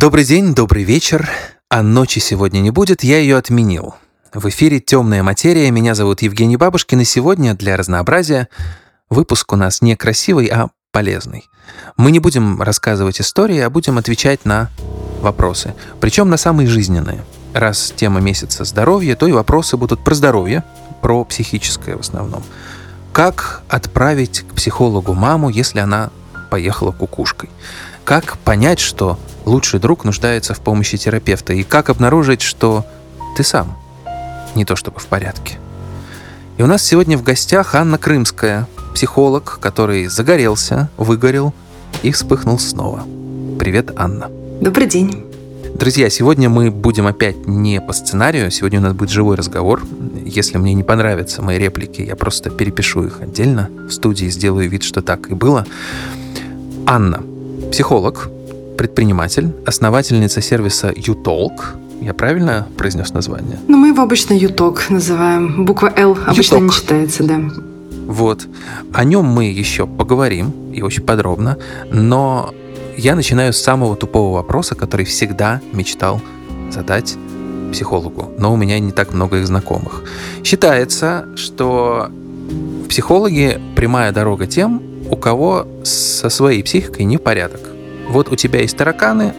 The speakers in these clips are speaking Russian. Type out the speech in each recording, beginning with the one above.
Добрый день, добрый вечер. А ночи сегодня не будет, я ее отменил. В эфире «Темная материя». Меня зовут Евгений Бабушкин, и сегодня для разнообразия выпуск у нас не красивый, а полезный. Мы не будем рассказывать истории, а будем отвечать на вопросы. Причем на самые жизненные. Раз тема месяца здоровья, то и вопросы будут про здоровье, про психическое в основном. Как отправить к психологу маму, если она поехала кукушкой? Как понять, что лучший друг нуждается в помощи терапевта? И как обнаружить, что ты сам не то чтобы в порядке? И у нас сегодня в гостях Анна Крымская, психолог, который загорелся, выгорел и вспыхнул снова. Привет, Анна. Добрый день. Друзья, сегодня мы будем опять не по сценарию, сегодня у нас будет живой разговор. Если мне не понравятся мои реплики, я просто перепишу их отдельно в студии, сделаю вид, что так и было. Анна, психолог, предприниматель, основательница сервиса YouTalk. Я правильно произнес название? Ну, мы его обычно YouTalk называем. Буква L обычно не читается, да. Вот. О нем мы еще поговорим, и очень подробно, но я начинаю с самого тупого вопроса, который всегда мечтал задать психологу, но у меня не так много их знакомых. Считается, что психологи прямая дорога тем, у кого со своей психикой не порядок. Вот у тебя есть тараканы,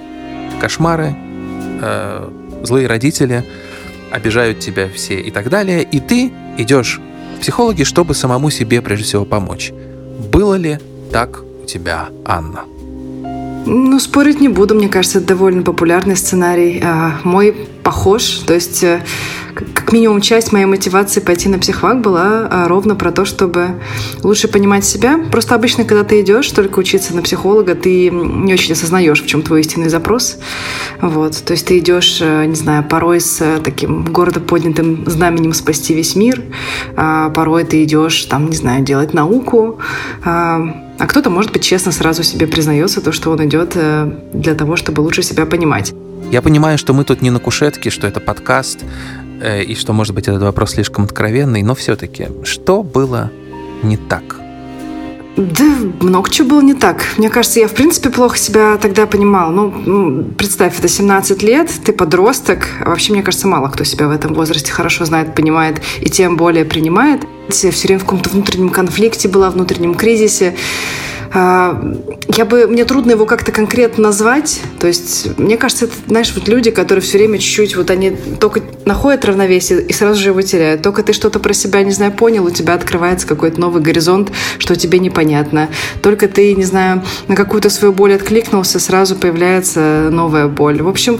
кошмары, э, злые родители, обижают тебя все и так далее, и ты идешь к психологе, чтобы самому себе прежде всего помочь. Было ли так у тебя, Анна? Ну, спорить не буду. Мне кажется, это довольно популярный сценарий. А, мой похож. То есть, э, как минимум, часть моей мотивации пойти на психвак была а, ровно про то, чтобы лучше понимать себя. Просто обычно, когда ты идешь только учиться на психолога, ты не очень осознаешь, в чем твой истинный запрос. Вот. То есть ты идешь, э, не знаю, порой с э, таким гордо поднятым знаменем спасти весь мир. А порой ты идешь, там, не знаю, делать науку а кто-то, может быть, честно сразу себе признается то, что он идет э, для того, чтобы лучше себя понимать. Я понимаю, что мы тут не на кушетке, что это подкаст, э, и что, может быть, этот вопрос слишком откровенный, но все-таки, что было не так? Да, много чего было не так. Мне кажется, я в принципе плохо себя тогда понимал. Ну, представь, это 17 лет, ты подросток. А вообще, мне кажется, мало кто себя в этом возрасте хорошо знает, понимает и тем более принимает. Все время в каком-то внутреннем конфликте была, внутреннем кризисе. А, я бы, мне трудно его как-то конкретно назвать. То есть, мне кажется, это, знаешь, вот люди, которые все время чуть-чуть, вот они только находят равновесие и сразу же его теряют. Только ты что-то про себя, не знаю, понял, у тебя открывается какой-то новый горизонт, что тебе непонятно. Только ты, не знаю, на какую-то свою боль откликнулся, сразу появляется новая боль. В общем,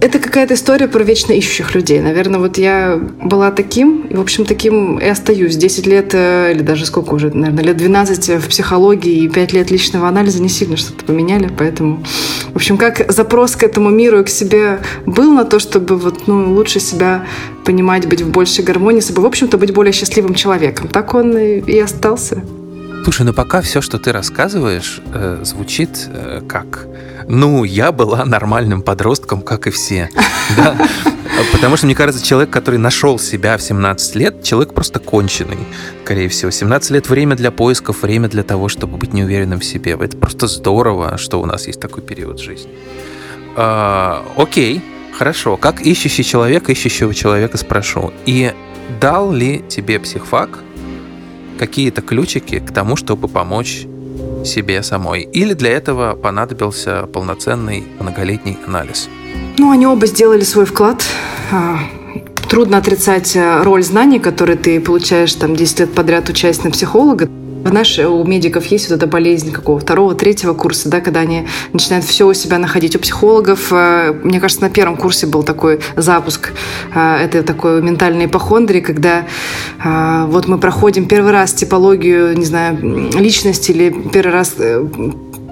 это какая-то история про вечно ищущих людей. Наверное, вот я была таким, и, в общем, таким и остаюсь. 10 лет, э, или даже сколько уже, наверное, лет 12 в психологии и 5 лет личного анализа не сильно что-то поменяли, поэтому, в общем, как запрос к этому миру и к себе был на то, чтобы вот, ну, лучше себя понимать, быть в большей гармонии с собой, в общем-то, быть более счастливым человеком. Так он и, и остался. Слушай, ну пока все, что ты рассказываешь, э, звучит э, как ну, я была нормальным подростком, как и все. Да? Потому что, мне кажется, человек, который нашел себя в 17 лет, человек просто конченый, скорее всего. 17 лет — время для поисков, время для того, чтобы быть неуверенным в себе. Это просто здорово, что у нас есть такой период жизни. А, окей, хорошо. Как ищущий человек, ищущего человека спрошу. И дал ли тебе психфак какие-то ключики к тому, чтобы помочь себе самой? Или для этого понадобился полноценный многолетний анализ? Ну, они оба сделали свой вклад. А, трудно отрицать э, роль знаний, которые ты получаешь там 10 лет подряд учась на психолога. Знаешь, у медиков есть вот эта болезнь какого второго, третьего курса, да, когда они начинают все у себя находить. У психологов, э, мне кажется, на первом курсе был такой запуск э, этой такой ментальной ипохондрии, когда э, вот мы проходим первый раз типологию, не знаю, личности или первый раз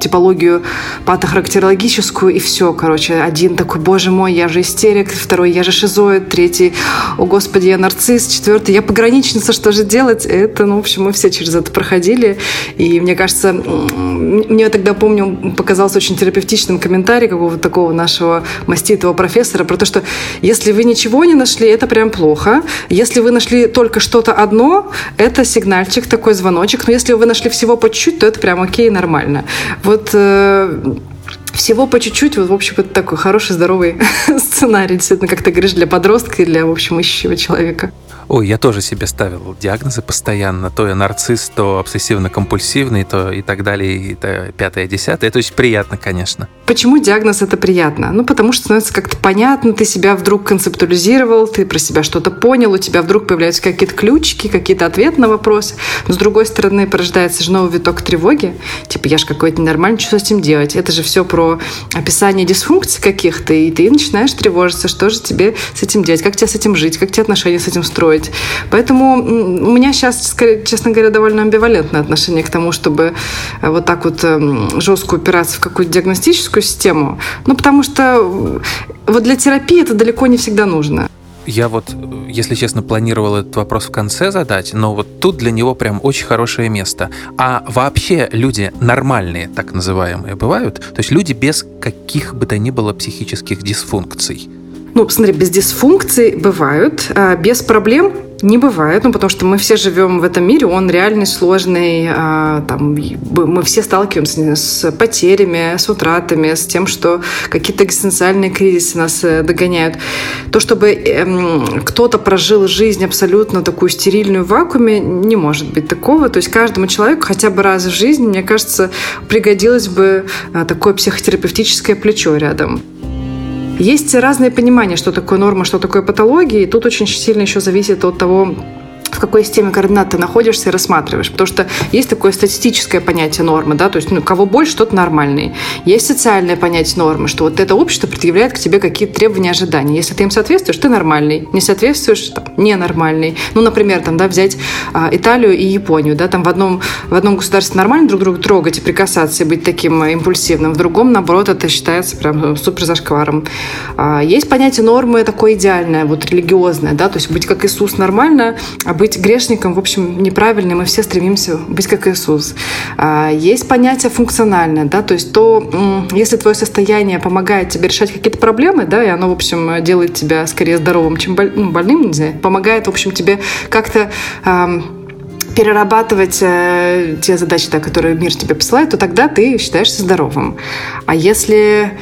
типологию патохарактерологическую, и все, короче. Один такой, боже мой, я же истерик, второй, я же шизоид, третий, о господи, я нарцисс, четвертый, я пограничница, что же делать? Это, ну, в общем, мы все через это проходили, и мне кажется, мне тогда, помню, показался очень терапевтичным комментарий какого-то такого нашего маститого профессора про то, что если вы ничего не нашли, это прям плохо. Если вы нашли только что-то одно, это сигнальчик, такой звоночек. Но если вы нашли всего по чуть-чуть, то это прям окей, нормально. Вот э, всего по чуть-чуть, вот, в общем, это такой хороший, здоровый сценарий, действительно, как ты говоришь, для подростка и для, в общем, ищущего человека. Ой, я тоже себе ставил диагнозы постоянно. То я нарцисс, то обсессивно-компульсивный, то и так далее, и то пятое, десятое. То есть приятно, конечно. Почему диагноз это приятно? Ну, потому что становится как-то понятно, ты себя вдруг концептуализировал, ты про себя что-то понял, у тебя вдруг появляются какие-то ключики, какие-то ответы на вопросы. Но с другой стороны, порождается же новый виток тревоги. Типа, я же какой-то ненормальный, что с этим делать? Это же все про описание дисфункций каких-то, и ты начинаешь тревожиться, что же тебе с этим делать, как тебе с этим жить, как тебе отношения с этим строить. Поэтому у меня сейчас, честно говоря, довольно амбивалентное отношение к тому, чтобы э, вот так вот эм, жестко упираться в какую-то диагностическую систему. Ну, потому что вот для терапии это далеко не всегда нужно. Я вот, если честно, планировал этот вопрос в конце задать, но вот тут для него прям очень хорошее место. А вообще люди нормальные, так называемые, бывают? То есть люди без каких бы то ни было психических дисфункций? Ну, смотри, без дисфункций бывают, а без проблем не бывает, ну, потому что мы все живем в этом мире, он реальный, сложный, а, там, мы все сталкиваемся с потерями, с утратами, с тем, что какие-то экзистенциальные кризисы нас э, догоняют. То, чтобы эм, кто-то прожил жизнь абсолютно такую стерильную в вакууме, не может быть такого. То есть каждому человеку хотя бы раз в жизни, мне кажется, пригодилось бы а, такое психотерапевтическое плечо рядом. Есть разные понимания, что такое норма, что такое патология, и тут очень сильно еще зависит от того, в какой системе координат ты находишься и рассматриваешь. Потому что есть такое статистическое понятие нормы, да, то есть ну, кого больше, тот нормальный. Есть социальное понятие нормы, что вот это общество предъявляет к тебе какие-то требования, ожидания. Если ты им соответствуешь, ты нормальный. Не соответствуешь, там, ненормальный. Ну, например, там, да, взять а, Италию и Японию, да, там в одном, в одном государстве нормально друг друга трогать и прикасаться, и быть таким а, импульсивным, в другом, наоборот, это считается прям супер зашкваром. А, есть понятие нормы такое идеальное, вот религиозное, да, то есть быть как Иисус нормально, а быть грешником, в общем, неправильно, мы все стремимся быть как Иисус. А, есть понятие функциональное, да, то есть то, если твое состояние помогает тебе решать какие-то проблемы, да, и оно, в общем, делает тебя скорее здоровым, чем ну, больным, не знаю, помогает, в общем, тебе как-то перерабатывать э, те задачи, да, которые мир тебе посылает, то тогда ты считаешься здоровым. А если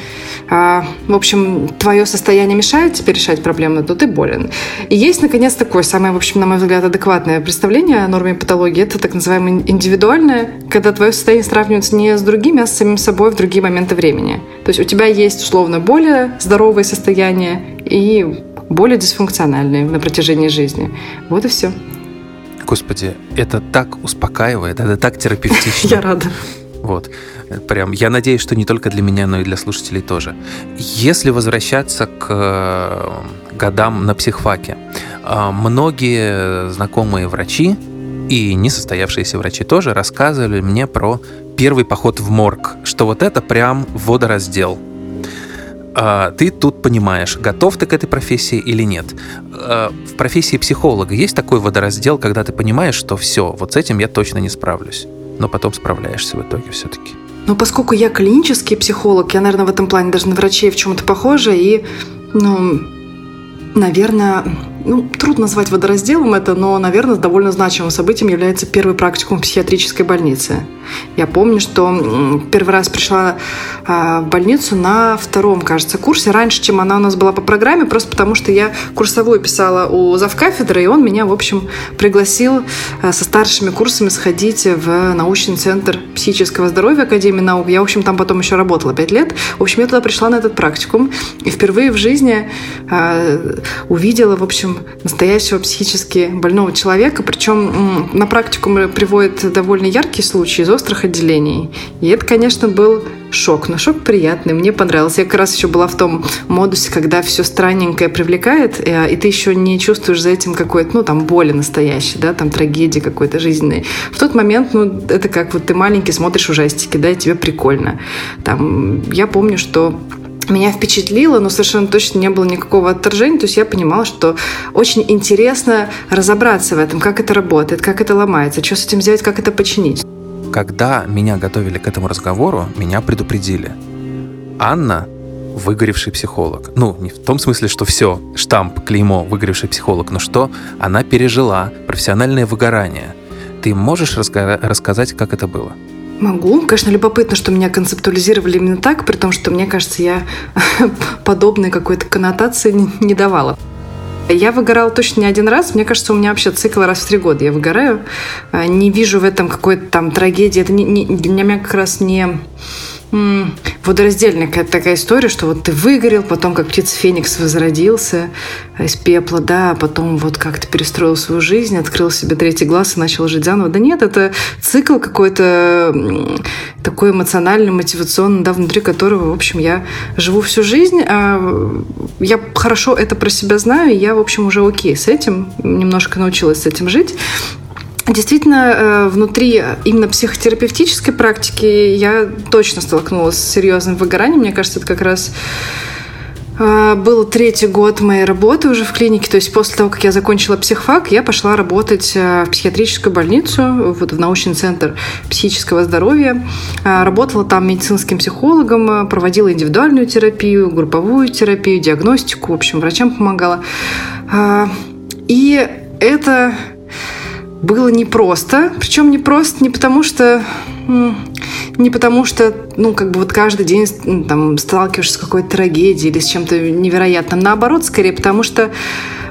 а, в общем, твое состояние мешает тебе решать проблемы, то ты болен. И есть, наконец, такое самое, в общем, на мой взгляд, адекватное представление о норме патологии. Это так называемое индивидуальное, когда твое состояние сравнивается не с другими, а с самим собой в другие моменты времени. То есть у тебя есть, условно, более здоровое состояние и более дисфункциональные на протяжении жизни. Вот и все. Господи, это так успокаивает, это так терапевтично. Я рада. Вот. Прям, я надеюсь, что не только для меня, но и для слушателей тоже. Если возвращаться к э, годам на психфаке, э, многие знакомые врачи и несостоявшиеся врачи тоже рассказывали мне про первый поход в морг, что вот это прям водораздел. А, ты тут понимаешь, готов ты к этой профессии или нет. В профессии психолога есть такой водораздел, когда ты понимаешь, что все, вот с этим я точно не справлюсь но потом справляешься в итоге все-таки. Но поскольку я клинический психолог, я, наверное, в этом плане даже на врачей в чем-то похожа, и, ну, наверное, ну, трудно назвать водоразделом это, но, наверное, довольно значимым событием является первый практикум в психиатрической больнице. Я помню, что первый раз пришла а, в больницу на втором, кажется, курсе, раньше, чем она у нас была по программе, просто потому что я курсовую писала у завкафедры, и он меня, в общем, пригласил а, со старшими курсами сходить в научный центр психического здоровья Академии наук. Я, в общем, там потом еще работала пять лет. В общем, я туда пришла на этот практикум, и впервые в жизни а, увидела, в общем, настоящего психически больного человека. Причем на практику приводят довольно яркие случаи из острых отделений. И это, конечно, был шок, но шок приятный, мне понравился. Я как раз еще была в том модусе, когда все странненькое привлекает, э, и ты еще не чувствуешь за этим какой-то, ну, там, боли настоящей, да, там, трагедии какой-то жизненной. В тот момент, ну, это как вот ты маленький смотришь ужастики, да, и тебе прикольно. Там, я помню, что меня впечатлило, но совершенно точно не было никакого отторжения. То есть я понимала, что очень интересно разобраться в этом, как это работает, как это ломается, что с этим сделать, как это починить. Когда меня готовили к этому разговору, меня предупредили. Анна выгоревший психолог. Ну, не в том смысле, что все, штамп, клеймо, выгоревший психолог, но что она пережила профессиональное выгорание. Ты можешь раска- рассказать, как это было? Могу. Конечно, любопытно, что меня концептуализировали именно так, при том, что, мне кажется, я подобной какой-то коннотации не давала. Я выгорала точно не один раз. Мне кажется, у меня вообще цикл раз в три года я выгораю. А, не вижу в этом какой-то там трагедии. Это не, не, для меня как раз не водораздельная какая-то такая история, что вот ты выгорел, потом как птица Феникс возродился из пепла, да, а потом вот как то перестроил свою жизнь, открыл себе третий глаз и начал жить заново. Да нет, это цикл какой-то такой эмоциональный, мотивационный, да, внутри которого, в общем, я живу всю жизнь. А я хорошо это про себя знаю, и я, в общем, уже окей с этим, немножко научилась с этим жить. Действительно, э, внутри именно психотерапевтической практики я точно столкнулась с серьезным выгоранием. Мне кажется, это как раз э, был третий год моей работы уже в клинике. То есть после того, как я закончила психфак, я пошла работать э, в психиатрическую больницу, вот в научный центр психического здоровья. Работала там медицинским психологом, проводила индивидуальную терапию, групповую терапию, диагностику, в общем, врачам помогала. И это было непросто. Причем непросто не потому, что не потому что, ну, как бы вот каждый день там сталкиваешься с какой-то трагедией или с чем-то невероятным. Наоборот, скорее, потому что,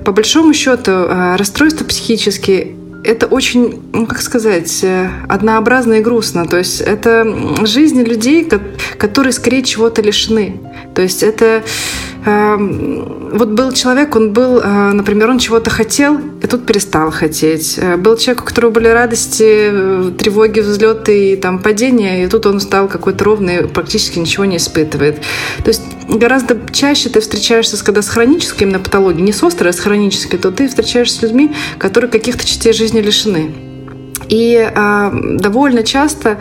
по большому счету, э, расстройства психические это очень, ну, как сказать, э, однообразно и грустно. То есть это жизни людей, которые скорее чего-то лишены. То есть это Эм, вот был человек, он был, э, например, он чего-то хотел, и тут перестал хотеть. Э, был человек, у которого были радости, э, тревоги, взлеты и там падения, и тут он стал какой-то ровный, практически ничего не испытывает. То есть гораздо чаще ты встречаешься, когда с хронической именно патологией, не с острой, а с хронической, то ты встречаешься с людьми, которые каких-то частей жизни лишены. И э, довольно часто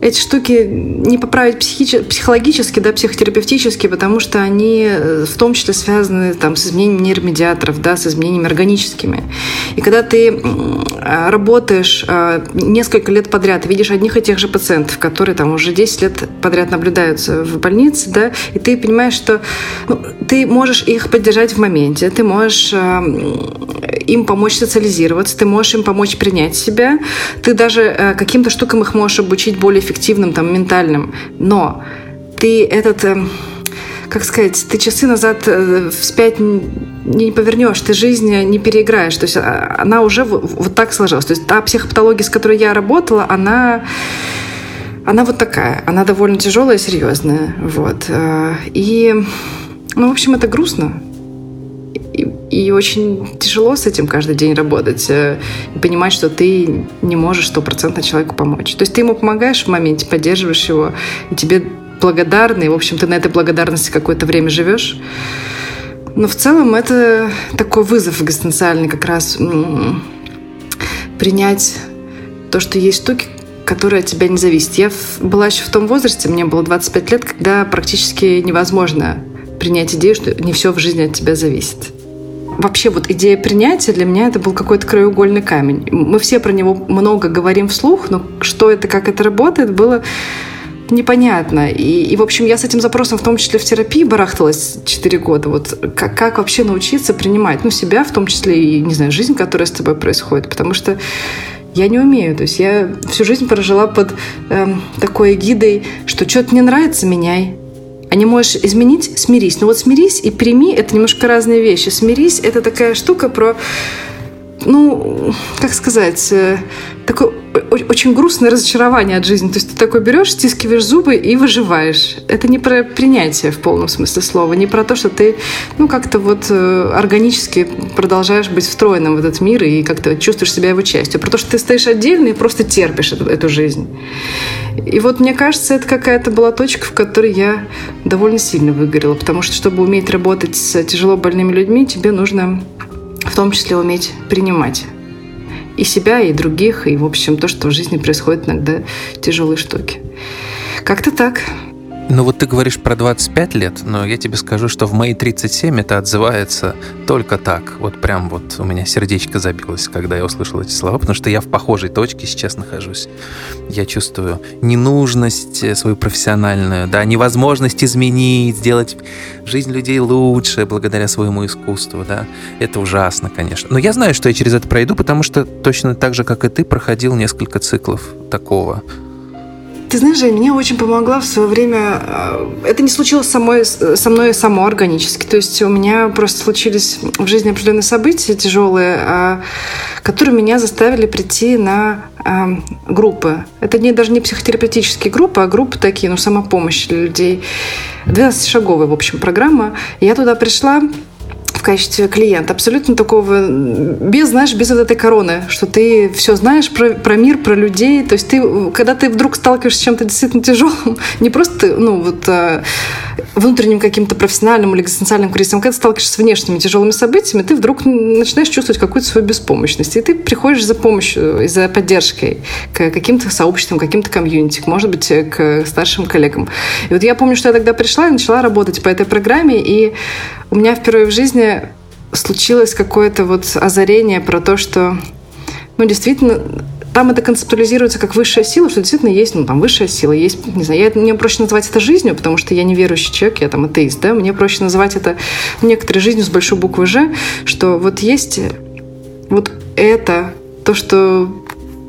эти штуки не поправить психи- психологически, да, психотерапевтически, потому что они э, в том числе связаны там, с изменением нейромедиаторов, да, с изменениями органическими. И когда ты а, работаешь а, несколько лет подряд, видишь одних и тех же пациентов, которые там уже 10 лет подряд наблюдаются в больнице, да, и ты понимаешь, что ну, ты можешь их поддержать в моменте, ты можешь а, им помочь социализироваться, ты можешь им помочь принять себя, ты даже каким-то штукам их можешь обучить более эффективным, там, ментальным. Но ты этот э, как сказать, ты часы назад э, вспять не повернешь, ты жизнь не переиграешь. То есть а, она уже вот так сложилась. То есть та психопатология, с которой я работала, она она вот такая. Она довольно тяжелая и серьезная. Вот. Э, и, ну, в общем, это грустно. И, и очень тяжело с этим каждый день работать э, и понимать, что ты не можешь стопроцентно человеку помочь. То есть ты ему помогаешь в моменте, поддерживаешь его, и тебе благодарны, и, в общем, ты на этой благодарности какое-то время живешь. Но в целом это такой вызов экзистенциальный как раз принять то, что есть штуки, которые от тебя не зависят. Я была еще в том возрасте, мне было 25 лет, когда практически невозможно принять идею, что не все в жизни от тебя зависит вообще вот идея принятия для меня это был какой-то краеугольный камень. Мы все про него много говорим вслух, но что это, как это работает, было непонятно. И, и, в общем, я с этим запросом, в том числе в терапии, барахталась 4 года. Вот как, как вообще научиться принимать, ну, себя, в том числе и, не знаю, жизнь, которая с тобой происходит. Потому что я не умею. То есть я всю жизнь прожила под э, такой гидой, что что-то не нравится, меняй а не можешь изменить, смирись. Но вот смирись и прими — это немножко разные вещи. Смирись — это такая штука про ну, как сказать, э, такое очень грустное разочарование от жизни. То есть ты такой берешь, стискиваешь зубы и выживаешь. Это не про принятие в полном смысле слова, не про то, что ты, ну, как-то вот э, органически продолжаешь быть встроенным в этот мир и как-то чувствуешь себя его частью. А про то, что ты стоишь отдельно и просто терпишь эту, эту жизнь. И вот мне кажется, это какая-то была точка, в которой я довольно сильно выгорела, потому что, чтобы уметь работать с тяжело больными людьми, тебе нужно в том числе уметь принимать и себя, и других, и, в общем, то, что в жизни происходит иногда тяжелые штуки. Как-то так. Ну вот ты говоришь про 25 лет, но я тебе скажу, что в мои 37 это отзывается только так. Вот прям вот у меня сердечко забилось, когда я услышал эти слова, потому что я в похожей точке сейчас нахожусь. Я чувствую ненужность э, свою профессиональную, да, невозможность изменить, сделать жизнь людей лучше благодаря своему искусству, да. Это ужасно, конечно. Но я знаю, что я через это пройду, потому что точно так же, как и ты, проходил несколько циклов такого Ты знаешь, Жень, мне очень помогла в свое время... Э, это не случилось самой, со мной само органически. То есть у меня просто случились в жизни определенные события тяжелые, а, которые меня заставили прийти на а, группы. Это не, даже не психотерапевтические группы, а группы такие, ну, самопомощь для людей. 12-шаговая, в общем, программа. Я туда пришла, в качестве клиента. Абсолютно такого, без, знаешь, без вот этой короны, что ты все знаешь про, про мир, про людей. То есть ты, когда ты вдруг сталкиваешься с чем-то действительно тяжелым, не просто, ну, вот а, внутренним каким-то профессиональным или экзистенциальным кризисом, когда ты сталкиваешься с внешними тяжелыми событиями, ты вдруг начинаешь чувствовать какую-то свою беспомощность. И ты приходишь за помощью и за поддержкой к каким-то сообществам, каким-то комьюнити, может быть, к старшим коллегам. И вот я помню, что я тогда пришла и начала работать по этой программе, и у меня впервые в жизни случилось какое-то вот озарение про то, что, ну, действительно, там это концептуализируется как высшая сила, что действительно есть, ну, там, высшая сила, есть, не знаю, я, мне проще называть это жизнью, потому что я не верующий человек, я там атеист, да, мне проще называть это некоторой жизнью с большой буквы «Ж», что вот есть вот это, то, что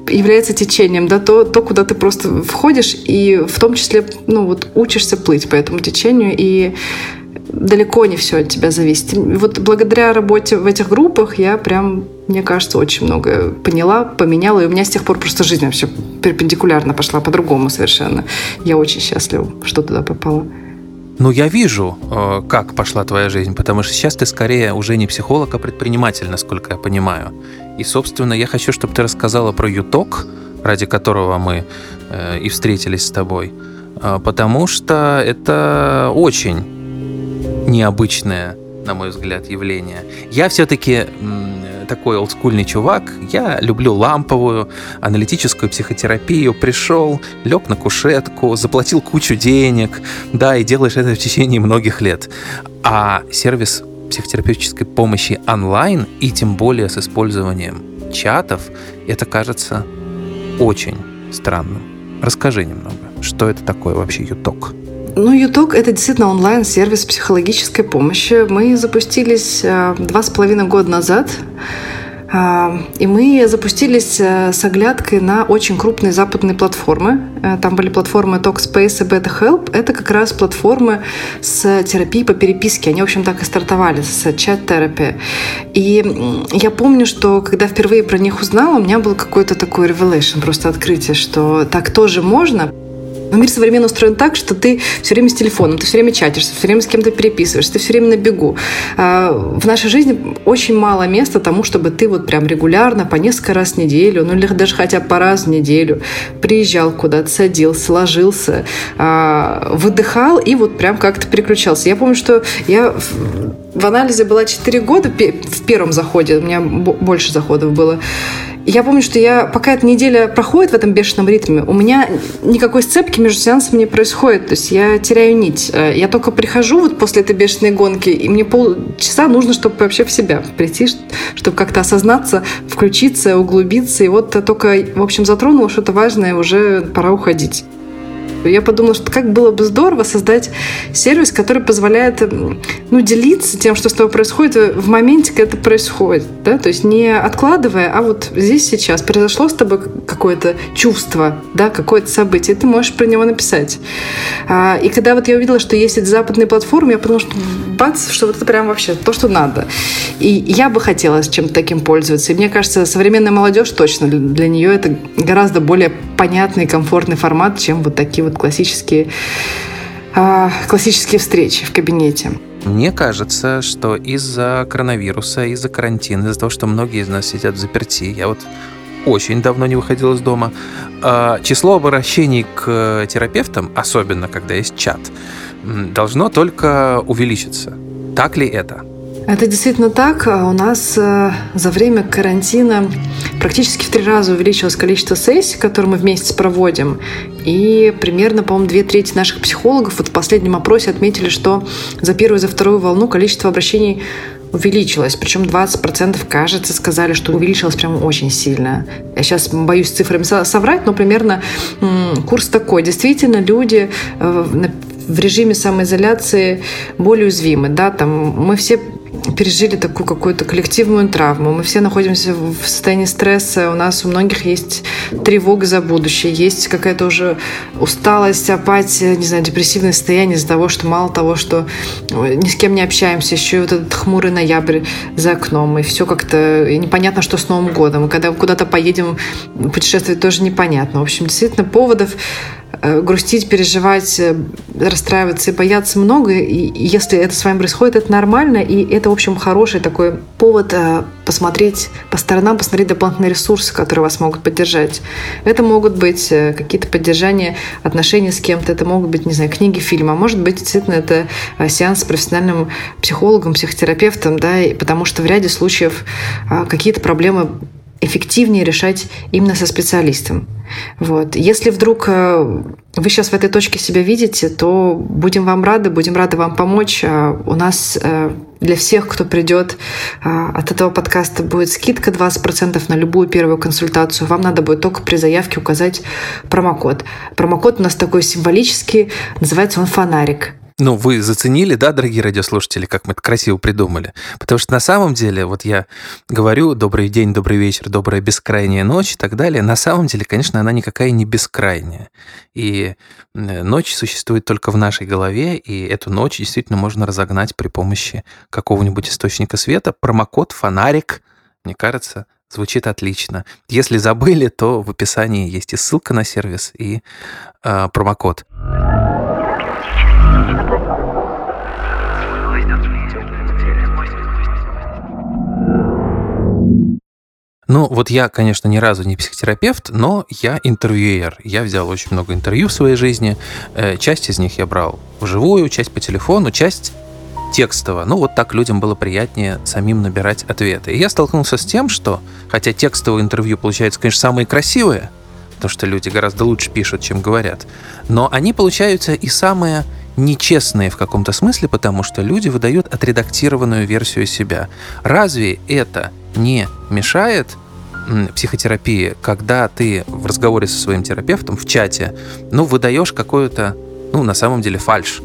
является течением, да, то, то, куда ты просто входишь и в том числе, ну, вот учишься плыть по этому течению, и далеко не все от тебя зависит. Вот благодаря работе в этих группах я прям, мне кажется, очень много поняла, поменяла, и у меня с тех пор просто жизнь вообще перпендикулярно пошла по-другому совершенно. Я очень счастлива, что туда попала. Ну, я вижу, э, как пошла твоя жизнь, потому что сейчас ты скорее уже не психолог, а предприниматель, насколько я понимаю. И, собственно, я хочу, чтобы ты рассказала про ЮТОК, ради которого мы э, и встретились с тобой, э, потому что это очень необычное, на мой взгляд, явление. Я все-таки такой олдскульный чувак, я люблю ламповую аналитическую психотерапию. Пришел, лег на кушетку, заплатил кучу денег, да, и делаешь это в течение многих лет. А сервис психотерапевтической помощи онлайн, и тем более с использованием чатов, это кажется очень странным. Расскажи немного, что это такое вообще ЮТОК? Ну, ЮТОК – это действительно онлайн-сервис психологической помощи. Мы запустились э, два с половиной года назад. Э, и мы запустились э, с оглядкой на очень крупные западные платформы. Там были платформы Talkspace и BetterHelp. Это как раз платформы с терапией по переписке. Они, в общем, так и стартовали, с чат-терапией. И я помню, что когда впервые про них узнала, у меня был какой-то такой revelation, просто открытие, что так тоже можно. Но мир современно устроен так, что ты все время с телефоном, ты все время чатишься, все время с кем-то переписываешься, ты все время на бегу. А, в нашей жизни очень мало места тому, чтобы ты вот прям регулярно по несколько раз в неделю, ну или даже хотя бы по раз в неделю приезжал куда-то, садился, ложился, а, выдыхал и вот прям как-то переключался. Я помню, что я в анализе была 4 года в первом заходе, у меня больше заходов было. Я помню, что я, пока эта неделя проходит в этом бешеном ритме, у меня никакой сцепки между сеансами не происходит. То есть я теряю нить. Э, я только прихожу вот после этой бешеной гонки, и мне полчаса нужно, чтобы вообще в себя прийти, чтобы как-то осознаться, включиться, углубиться. И вот только, в общем, затронула что-то важное, уже пора уходить. Я подумала, что как было бы здорово создать сервис, который позволяет ну, делиться тем, что с тобой происходит в моменте, когда это происходит. Да? То есть не откладывая, а вот здесь сейчас произошло с тобой какое-то чувство, да, какое-то событие, и ты можешь про него написать. А, и когда вот я увидела, что есть эти западные платформы, я подумала, что бац, что вот это прям вообще то, что надо. И я бы хотела с чем-то таким пользоваться. И мне кажется, современная молодежь точно для нее это гораздо более понятный комфортный формат, чем вот такие вот классические, а, классические встречи в кабинете. Мне кажется, что из-за коронавируса, из-за карантина, из-за того, что многие из нас сидят в заперти, я вот очень давно не выходил из дома, а, число обращений к терапевтам, особенно когда есть чат, должно только увеличиться. Так ли это? Это действительно так. А у нас э, за время карантина практически в три раза увеличилось количество сессий, которые мы вместе проводим. И примерно, по-моему, две трети наших психологов вот в последнем опросе отметили, что за первую и за вторую волну количество обращений увеличилось. Причем 20% кажется сказали, что увеличилось прям очень сильно. Я сейчас боюсь цифрами соврать, но примерно курс такой. Действительно, люди э, в режиме самоизоляции более уязвимы. Да? Там мы все пережили такую какую-то коллективную травму. Мы все находимся в состоянии стресса. У нас у многих есть тревога за будущее, есть какая-то уже усталость, апатия, не знаю, депрессивное состояние из-за того, что мало того, что ни с кем не общаемся, еще и вот этот хмурый ноябрь за окном, и все как-то непонятно, что с Новым годом. И когда куда-то поедем путешествовать, тоже непонятно. В общем, действительно, поводов грустить, переживать, э, расстраиваться и бояться много. И если это с вами происходит, это нормально. И это, в общем, хороший такой повод э, посмотреть по сторонам, посмотреть дополнительные ресурсы, которые вас могут поддержать. Это могут быть какие-то поддержания отношений с кем-то, это могут быть, не знаю, книги, фильмы, а может быть, действительно, это сеанс с профессиональным психологом, психотерапевтом, да, потому что в ряде случаев какие-то проблемы эффективнее решать именно со специалистом. Вот. Если вдруг э, вы сейчас в этой точке себя видите, то будем вам рады, будем рады вам помочь. А у нас э, для всех, кто придет от этого подкаста, будет скидка 20% на любую первую консультацию. Вам надо будет только при заявке указать промокод. Промокод у нас такой символический, называется он «Фонарик». Ну, вы заценили, да, дорогие радиослушатели, как мы это красиво придумали? Потому что на самом деле, вот я говорю «добрый день, добрый вечер, добрая бескрайняя ночь» и так далее. На самом деле, конечно, она никакая не бескрайняя. И ночь существует только в нашей голове, и эту ночь действительно можно разогнать при помощи какого-нибудь источника света. Промокод «Фонарик», мне кажется, звучит отлично. Если забыли, то в описании есть и ссылка на сервис, и э, промокод. Ну, вот я, конечно, ни разу не психотерапевт, но я интервьюер. Я взял очень много интервью в своей жизни. Э, часть из них я брал вживую, часть по телефону, часть текстово. Ну, вот так людям было приятнее самим набирать ответы. И я столкнулся с тем, что, хотя текстовые интервью получаются, конечно, самые красивые, потому что люди гораздо лучше пишут, чем говорят, но они получаются и самые нечестные в каком-то смысле, потому что люди выдают отредактированную версию себя. Разве это не мешает психотерапии, когда ты в разговоре со своим терапевтом в чате, ну, выдаешь какую-то, ну, на самом деле, фальш.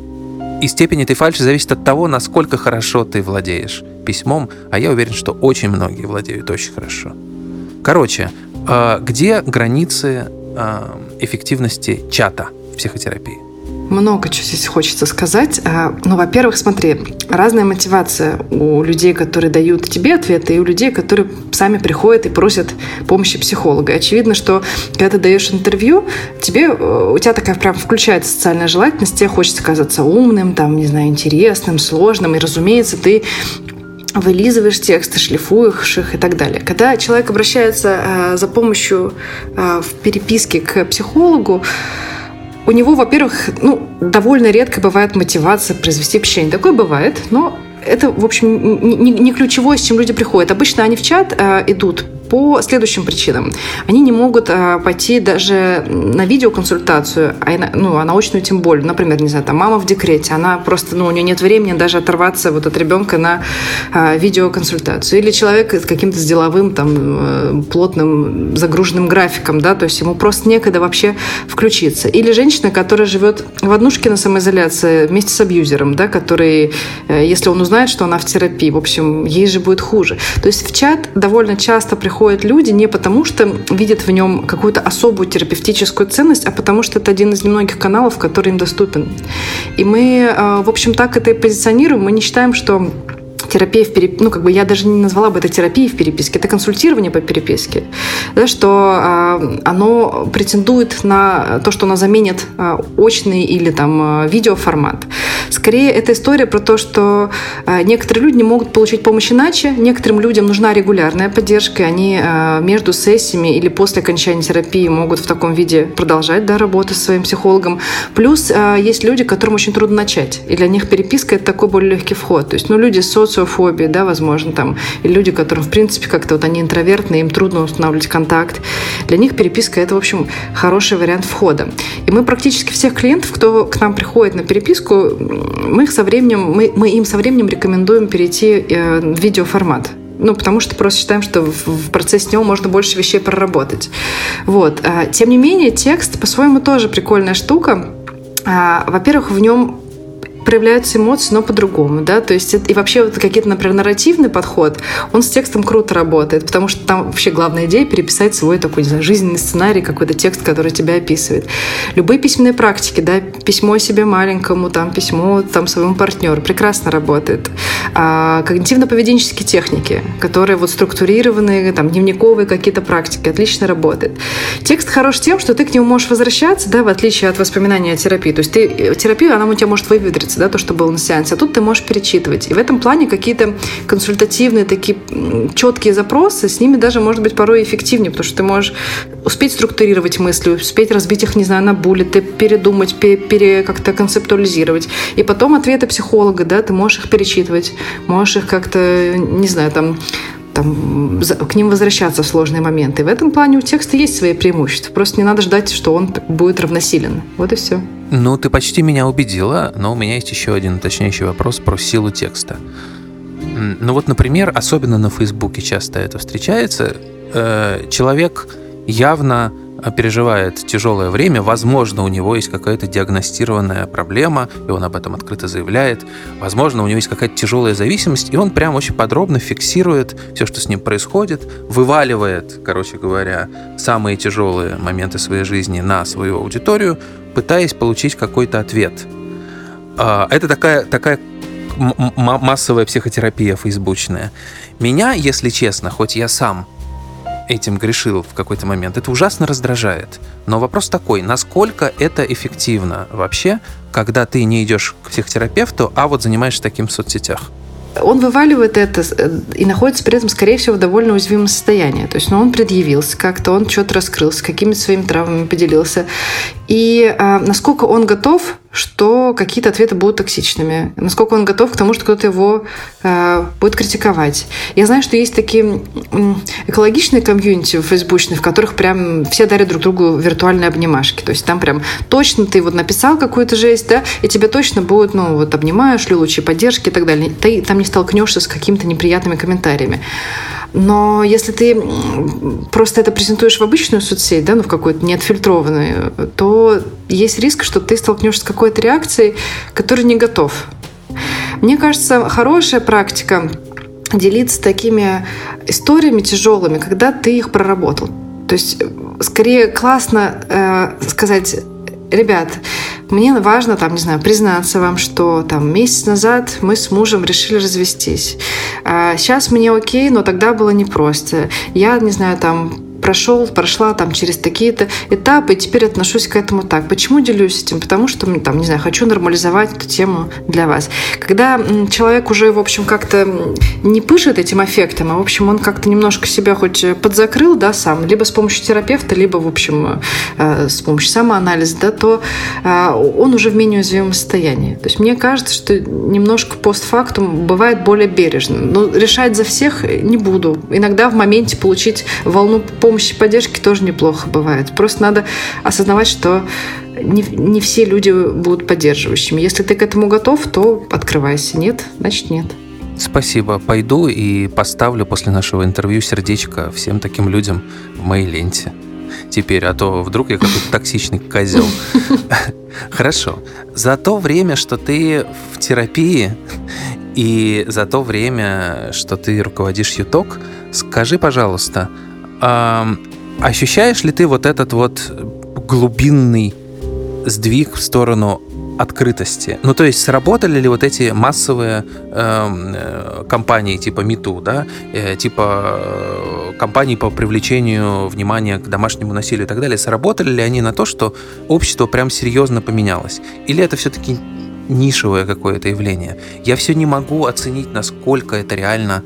И степень этой фальши зависит от того, насколько хорошо ты владеешь письмом, а я уверен, что очень многие владеют очень хорошо. Короче, а, где границы а, эффективности чата в психотерапии? Много чего здесь хочется сказать. А, ну, во-первых, смотри, разная мотивация у людей, которые дают тебе ответы, и у людей, которые сами приходят и просят помощи психолога. Очевидно, что когда ты даешь интервью, тебе, э, у тебя такая прям включается социальная желательность, тебе хочется казаться умным, там, не знаю, интересным, сложным, и, разумеется, ты вылизываешь тексты, шлифуешь их и так далее. Когда человек обращается э, за помощью э, в переписке к психологу, у него, во-первых, ну, довольно редко бывает мотивация произвести впечатление. Такое бывает, но это, в общем, не, не ключевое, с чем люди приходят. Обычно они в чат э, идут по следующим причинам. Они не могут а, пойти даже на видеоконсультацию, а, ну, а научную тем более. Например, не знаю, там мама в декрете, она просто, ну, у нее нет времени даже оторваться вот от ребенка на а, видеоконсультацию. Или человек с каким-то деловым, там, э, плотным, загруженным графиком, да, то есть ему просто некогда вообще включиться. Или женщина, которая живет в однушке на самоизоляции вместе с абьюзером, да, который, э, если он узнает, что она в терапии, в общем, ей же будет хуже. То есть в чат довольно часто приходит приходят люди не потому, что видят в нем какую-то особую терапевтическую ценность, а потому что это один из немногих каналов, который им доступен. И мы, э, в общем, так это и позиционируем. Мы не считаем, что терапия в переписке, ну, как бы я даже не назвала бы это терапией в переписке, это консультирование по переписке, да, что э, оно претендует на то, что оно заменит э, очный или там э, видеоформат. Скорее, это история про то, что э, некоторые люди не могут получить помощь иначе, некоторым людям нужна регулярная поддержка, и они э, между сессиями или после окончания терапии могут в таком виде продолжать да, работу с своим психологом. Плюс э, есть люди, которым очень трудно начать, и для них переписка — это такой более легкий вход. То есть, ну, люди с социофобией, да, возможно, там, и люди, которым, в принципе, как-то вот они интровертные, им трудно устанавливать контакт. Для них переписка — это, в общем, хороший вариант входа. И мы практически всех клиентов, кто к нам приходит на переписку, мы их со временем, мы, мы им со временем рекомендуем перейти э, в видеоформат. Ну, потому что просто считаем, что в, в процессе него можно больше вещей проработать. Вот. А, тем не менее, текст по-своему тоже прикольная штука. А, во-первых, в нем проявляются эмоции, но по-другому, да, то есть и вообще вот какие-то, например, нарративный подход, он с текстом круто работает, потому что там вообще главная идея переписать свой такой, не знаю, жизненный сценарий, какой-то текст, который тебя описывает. Любые письменные практики, да, письмо себе маленькому, там, письмо там своему партнеру, прекрасно работает. А, когнитивно-поведенческие техники, которые вот структурированные, там, дневниковые какие-то практики, отлично работают. Текст хорош тем, что ты к нему можешь возвращаться, да, в отличие от воспоминания о терапии. То есть ты, э, терапию, она у тебя может выветриться, да, то, что было на сеансе, а тут ты можешь перечитывать. И в этом плане какие-то консультативные такие четкие запросы, с ними даже может быть порой эффективнее, потому что ты можешь успеть структурировать мысли, успеть разбить их, не знаю, на буллеты, передумать, пере, как-то концептуализировать. И потом ответы психолога, да, ты можешь их перечитывать, можешь их как-то, не знаю, там там, к ним возвращаться в сложные моменты. В этом плане у текста есть свои преимущества. Просто не надо ждать, что он будет равносилен. Вот и все. Ну, ты почти меня убедила, но у меня есть еще один уточняющий вопрос про силу текста. Ну вот, например, особенно на Фейсбуке часто это встречается. Э, человек явно переживает тяжелое время, возможно, у него есть какая-то диагностированная проблема, и он об этом открыто заявляет. Возможно, у него есть какая-то тяжелая зависимость, и он прям очень подробно фиксирует все, что с ним происходит, вываливает, короче говоря, самые тяжелые моменты своей жизни на свою аудиторию, пытаясь получить какой-то ответ. А, это такая, такая массовая психотерапия фейсбучная. Меня, если честно, хоть я сам этим грешил в какой-то момент, это ужасно раздражает. Но вопрос такой, насколько это эффективно вообще, когда ты не идешь к психотерапевту, а вот занимаешься таким в соцсетях? он вываливает это э, и находится при этом, скорее всего, в довольно уязвимом состоянии. То есть, ну, он предъявился как-то, он что-то раскрылся, какими-то своими травмами поделился. И а, насколько он готов, что какие-то ответы будут токсичными, насколько он готов к тому, что кто-то его а, будет критиковать. Я знаю, что есть такие экологичные комьюнити фейсбучные, в которых прям все дарят друг другу виртуальные обнимашки. То есть там прям точно ты вот написал какую-то жесть, да, и тебе точно будут, ну, вот обнимаешь, лучи поддержки и так далее. Ты там не столкнешься с какими-то неприятными комментариями. Но если ты просто это презентуешь в обычную соцсеть, да, ну, в какую-то неотфильтрованную, то есть риск, что ты столкнешься с какой-то реакцией, которой не готов. Мне кажется, хорошая практика делиться такими историями тяжелыми, когда ты их проработал. То есть, скорее классно э, сказать, ребят, мне важно, там, не знаю, признаться вам, что там месяц назад мы с мужем решили развестись. А сейчас мне окей, но тогда было непросто. Я, не знаю, там прошел, прошла там через такие-то этапы, и теперь отношусь к этому так. Почему делюсь этим? Потому что, там, не знаю, хочу нормализовать эту тему для вас. Когда человек уже, в общем, как-то не пышет этим эффектом, а, в общем, он как-то немножко себя хоть подзакрыл, да, сам, либо с помощью терапевта, либо, в общем, э, с помощью самоанализа, да, то э, он уже в менее уязвимом состоянии. То есть мне кажется, что немножко постфактум бывает более бережно. Но решать за всех не буду. Иногда в моменте получить волну помощи и поддержки тоже неплохо бывает. Просто надо осознавать, что не, не все люди будут поддерживающими. Если ты к этому готов, то открывайся. Нет, значит нет. Спасибо. Пойду и поставлю после нашего интервью сердечко всем таким людям в моей ленте. Теперь, а то вдруг я какой-то токсичный козел. Хорошо. За то время, что ты в терапии, и за то время, что ты руководишь ЮТОК, скажи, пожалуйста, ощущаешь ли ты вот этот вот глубинный сдвиг в сторону открытости. Ну, то есть сработали ли вот эти массовые эм, э, компании типа МИТУ, да, э, типа э, компании по привлечению внимания к домашнему насилию и так далее, сработали ли они на то, что общество прям серьезно поменялось? Или это все-таки нишевое какое-то явление? Я все не могу оценить, насколько это реально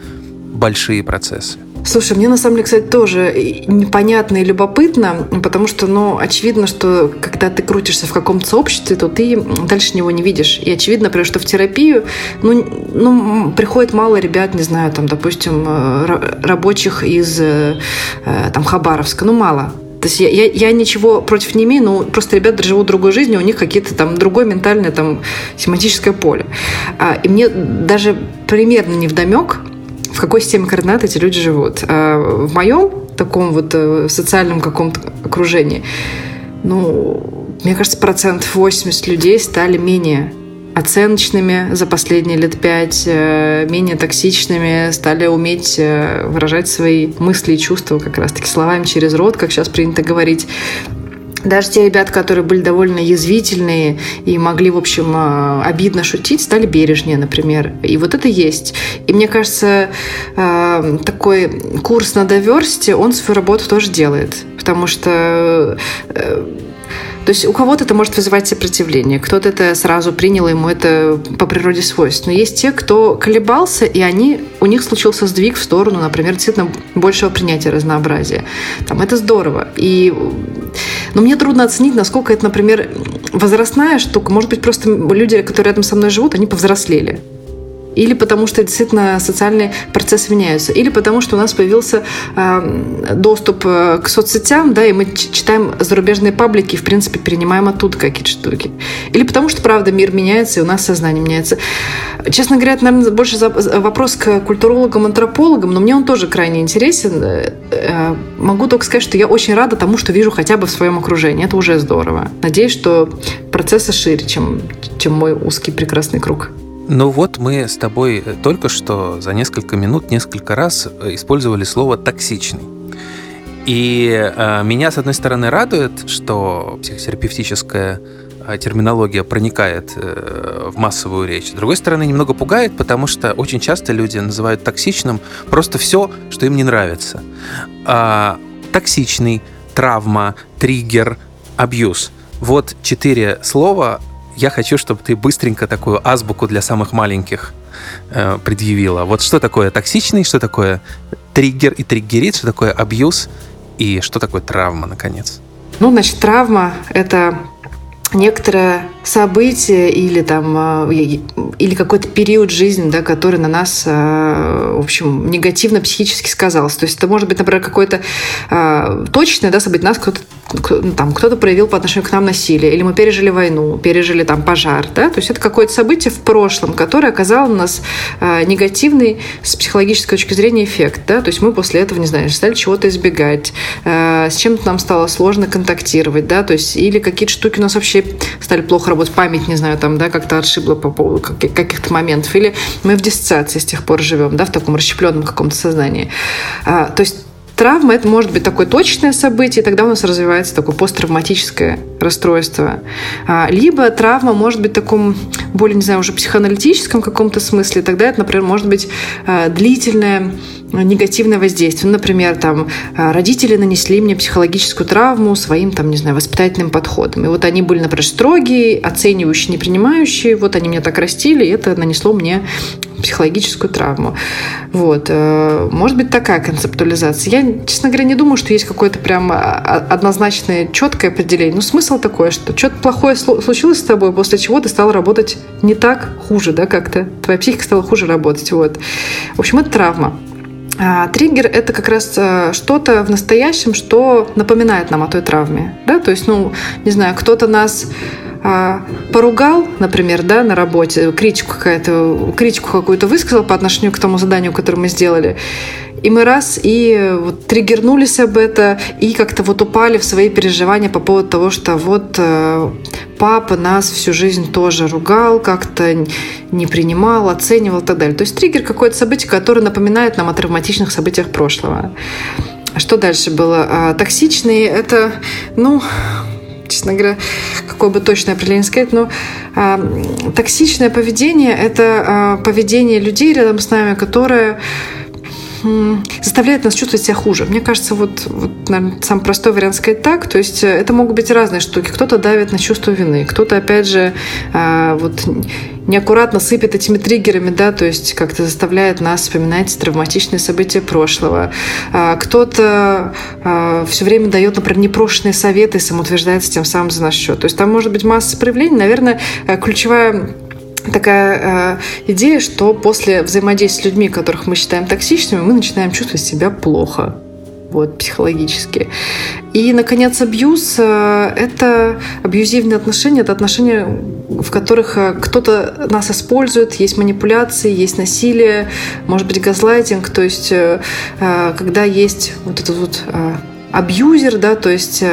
большие процессы. Слушай, мне на самом деле, кстати, тоже непонятно и любопытно, потому что, ну, очевидно, что когда ты крутишься в каком-то сообществе, то ты дальше него не видишь. И очевидно, например, что в терапию, ну, ну, приходит мало ребят, не знаю, там, допустим, э, рабочих из э, э, там Хабаровска, ну, мало. То есть я, я, я ничего против не имею, но просто ребята живут другой жизнью, у них какие-то там другое ментальное там семантическое поле. А, и мне даже примерно не вдомек, в какой системе координат эти люди живут. А в моем таком вот э, социальном каком-то окружении, ну, мне кажется, процентов 80 людей стали менее оценочными за последние лет пять, э, менее токсичными, стали уметь э, выражать свои мысли и чувства как раз-таки словами через рот, как сейчас принято говорить. Даже те ребята, которые были довольно язвительные и могли, в общем, э, обидно шутить, стали бережнее, например. И вот это есть. И мне кажется, такой курс на diversity, он свою работу тоже делает. Потому что то есть у кого-то это может вызывать сопротивление, кто-то это сразу принял, ему это по природе свойств. Но есть те, кто колебался, и они, у них случился сдвиг в сторону, например, действительно большего принятия разнообразия. Там это здорово. И но мне трудно оценить, насколько это, например, возрастная штука. Может быть, просто люди, которые рядом со мной живут, они повзрослели или потому что действительно социальные процессы меняются, или потому что у нас появился э, доступ э, к соцсетям, да, и мы читаем зарубежные паблики и, в принципе, перенимаем оттуда какие-то штуки. Или потому что, правда, мир меняется, и у нас сознание меняется. Честно говоря, это, наверное, больше вопрос к культурологам, антропологам, но мне он тоже крайне интересен. Э, могу только сказать, что я очень рада тому, что вижу хотя бы в своем окружении. Это уже здорово. Надеюсь, что процессы шире, чем, чем мой узкий прекрасный круг. Ну вот мы с тобой э, только что за несколько минут несколько раз э, использовали слово «токсичный». И э, меня, с одной стороны, радует, что психотерапевтическая э, терминология проникает в массовую речь. С другой стороны, немного пугает, потому что очень часто люди называют токсичным просто все, что им не нравится. А, токсичный, травма, триггер, абьюз. Вот четыре слова, я хочу, чтобы ты быстренько такую азбуку для самых маленьких э, предъявила. Вот что такое токсичный, что такое триггер и триггерит, что такое абьюз и что такое травма, наконец. Ну, значит, травма — это некоторое событие или там э, или какой-то период жизни, да, который на нас, э, в общем, негативно психически сказался. То есть это может быть, например, какое-то э, точное да, событие, нас кто-то там кто-то проявил по отношению к нам насилие, или мы пережили войну, пережили там пожар, да, то есть это какое-то событие в прошлом, которое оказало на нас э, негативный с психологической точки зрения эффект, да, то есть мы после этого, не знаю, стали чего-то избегать, э, с чем-то нам стало сложно контактировать, да, то есть или какие-то штуки у нас вообще стали плохо работать, память, не знаю, там, да, как-то отшибла по поводу каких-то моментов, или мы в диссоциации с тех пор живем, да, в таком расщепленном каком-то сознании. А, то есть травма это может быть такое точное событие, и тогда у нас развивается такое посттравматическое расстройство. А, либо травма может быть в таком более, не знаю, уже психоаналитическом каком-то смысле. Тогда это, например, может быть а, длительное негативное воздействие. Ну, например, там родители нанесли мне психологическую травму своим, там, не знаю, воспитательным подходом. И вот они были, например, строгие, оценивающие, не принимающие. Вот они меня так растили, и это нанесло мне психологическую травму. Вот. Э, может быть, такая концептуализация. Я, честно говоря, не думаю, что есть какое-то прям однозначное, четкое определение. Но смысл такой, что что-то плохое случилось с тобой, после чего ты стал работать не так, хуже, да, как-то. Твоя психика стала хуже работать. Вот. В общем, это травма. А триггер — это как раз что-то в настоящем, что напоминает нам о той травме. Да? То есть, ну, не знаю, кто-то нас а, поругал, например, да, на работе, критику какая-то, критику какую-то высказал по отношению к тому заданию, которое мы сделали, и мы раз и вот триггернулись об это, и как-то вот упали в свои переживания по поводу того, что вот э, папа нас всю жизнь тоже ругал, как-то не принимал, оценивал и так далее. То есть триггер какое-то событие, которое напоминает нам о травматичных событиях прошлого. Что дальше было? А, токсичные — это, ну, честно говоря, какое бы точное определение сказать, но э, токсичное поведение — это э, поведение людей рядом с нами, которое заставляет нас чувствовать себя хуже. Мне кажется, вот, вот наверное, самый простой вариант сказать так. То есть э, это могут быть разные штуки. Кто-то давит на чувство вины, кто-то, опять же, э, вот неаккуратно сыпет этими триггерами, да, то есть как-то заставляет нас вспоминать травматичные события прошлого. А кто-то а, все время дает, например, непрошенные советы и самоутверждается тем самым за наш счет. То есть там может быть масса проявлений. Наверное, э, ключевая такая э, идея, что после взаимодействия с людьми, которых мы считаем токсичными, мы начинаем чувствовать себя плохо вот, психологически. И, наконец, абьюз э, — это абьюзивные отношения, это отношения, в которых э, кто-то нас использует, есть манипуляции, есть насилие, может быть, газлайтинг, то есть э, когда есть вот этот вот абьюзер, да, то есть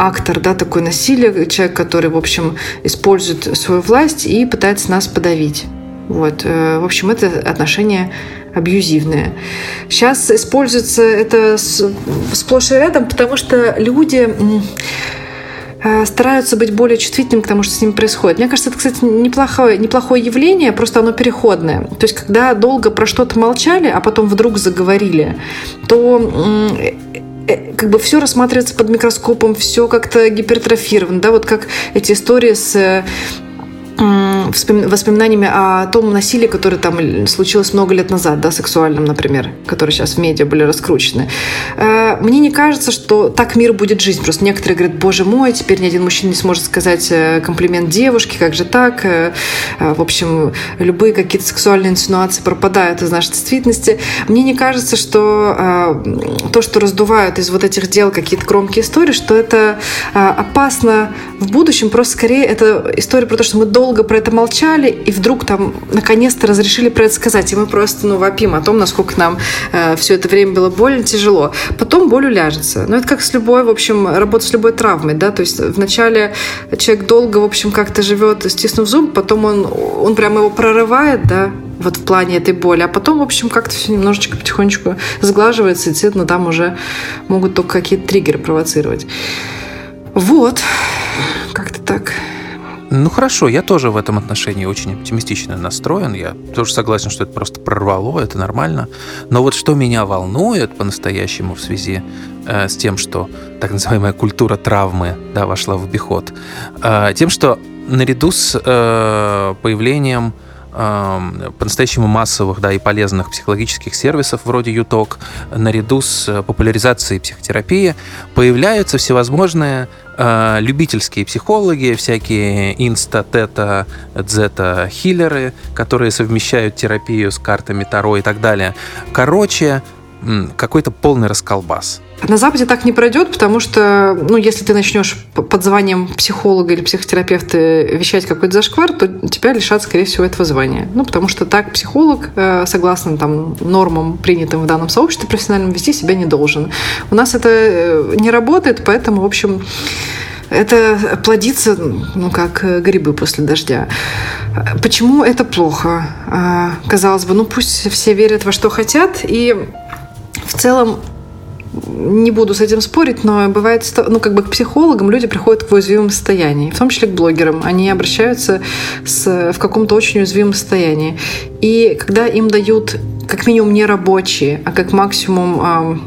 актор, да, такой насилие, человек, который, в общем, использует свою власть и пытается нас подавить. Вот. Э, в общем, это отношения абьюзивные. Сейчас используется это сплошь и рядом, потому что люди э, стараются быть более чувствительными к тому, что с ними происходит. Мне кажется, это, кстати, неплохое, неплохое явление, просто оно переходное. То есть, когда долго про что-то молчали, а потом вдруг заговорили, то как бы все рассматривается под микроскопом, все как-то гипертрофировано, да, вот как эти истории с воспоминаниями о том насилии, которое там случилось много лет назад, да, сексуальном, например, которые сейчас в медиа были раскручены. Э, мне не кажется, что так мир будет жить. Просто некоторые говорят, боже мой, теперь ни один мужчина не сможет сказать э, комплимент девушке, как же так? Э, в общем, любые какие-то сексуальные инсинуации пропадают из нашей действительности. Мне не кажется, что то, что раздувают из вот этих дел какие-то громкие истории, что это опасно в будущем. Просто скорее это история про то, что мы долго про это молчали, и вдруг там наконец-то разрешили про это сказать, и мы просто ну, вопим о том, насколько нам э, все это время было больно, тяжело. Потом боль уляжется. Но это как с любой, в общем, работа с любой травмой, да, то есть вначале человек долго, в общем, как-то живет, стиснув зуб, потом он, он прямо его прорывает, да, вот в плане этой боли. А потом, в общем, как-то все немножечко потихонечку сглаживается, и действительно там уже могут только какие-то триггеры провоцировать. Вот, как-то так. Ну хорошо, я тоже в этом отношении очень оптимистично настроен. Я тоже согласен, что это просто прорвало, это нормально. Но вот что меня волнует по-настоящему в связи э, с тем, что так называемая культура травмы да, вошла в обиход, э, тем, что наряду с э, появлением по-настоящему массовых да, и полезных психологических сервисов вроде ЮТОК, наряду с э, популяризацией психотерапии, появляются всевозможные э, любительские психологи, всякие инста, тета, дзета хиллеры, которые совмещают терапию с картами Таро и так далее. Короче, какой-то полный расколбас. На Западе так не пройдет, потому что, ну, если ты начнешь под званием психолога или психотерапевта вещать какой-то зашквар, то тебя лишат, скорее всего, этого звания. Ну, потому что так психолог, э, согласно там нормам, принятым в данном сообществе профессиональном, вести себя не должен. У нас это э, не работает, поэтому, в общем, это плодится, ну, как грибы после дождя. Почему это плохо? А, казалось бы, ну, пусть все верят во что хотят, и в целом не буду с этим спорить, но бывает, ну, как бы к психологам люди приходят в уязвимом состоянии, в том числе к блогерам. Они обращаются с, в каком-то очень уязвимом состоянии. И когда им дают как минимум не рабочие, а как максимум э,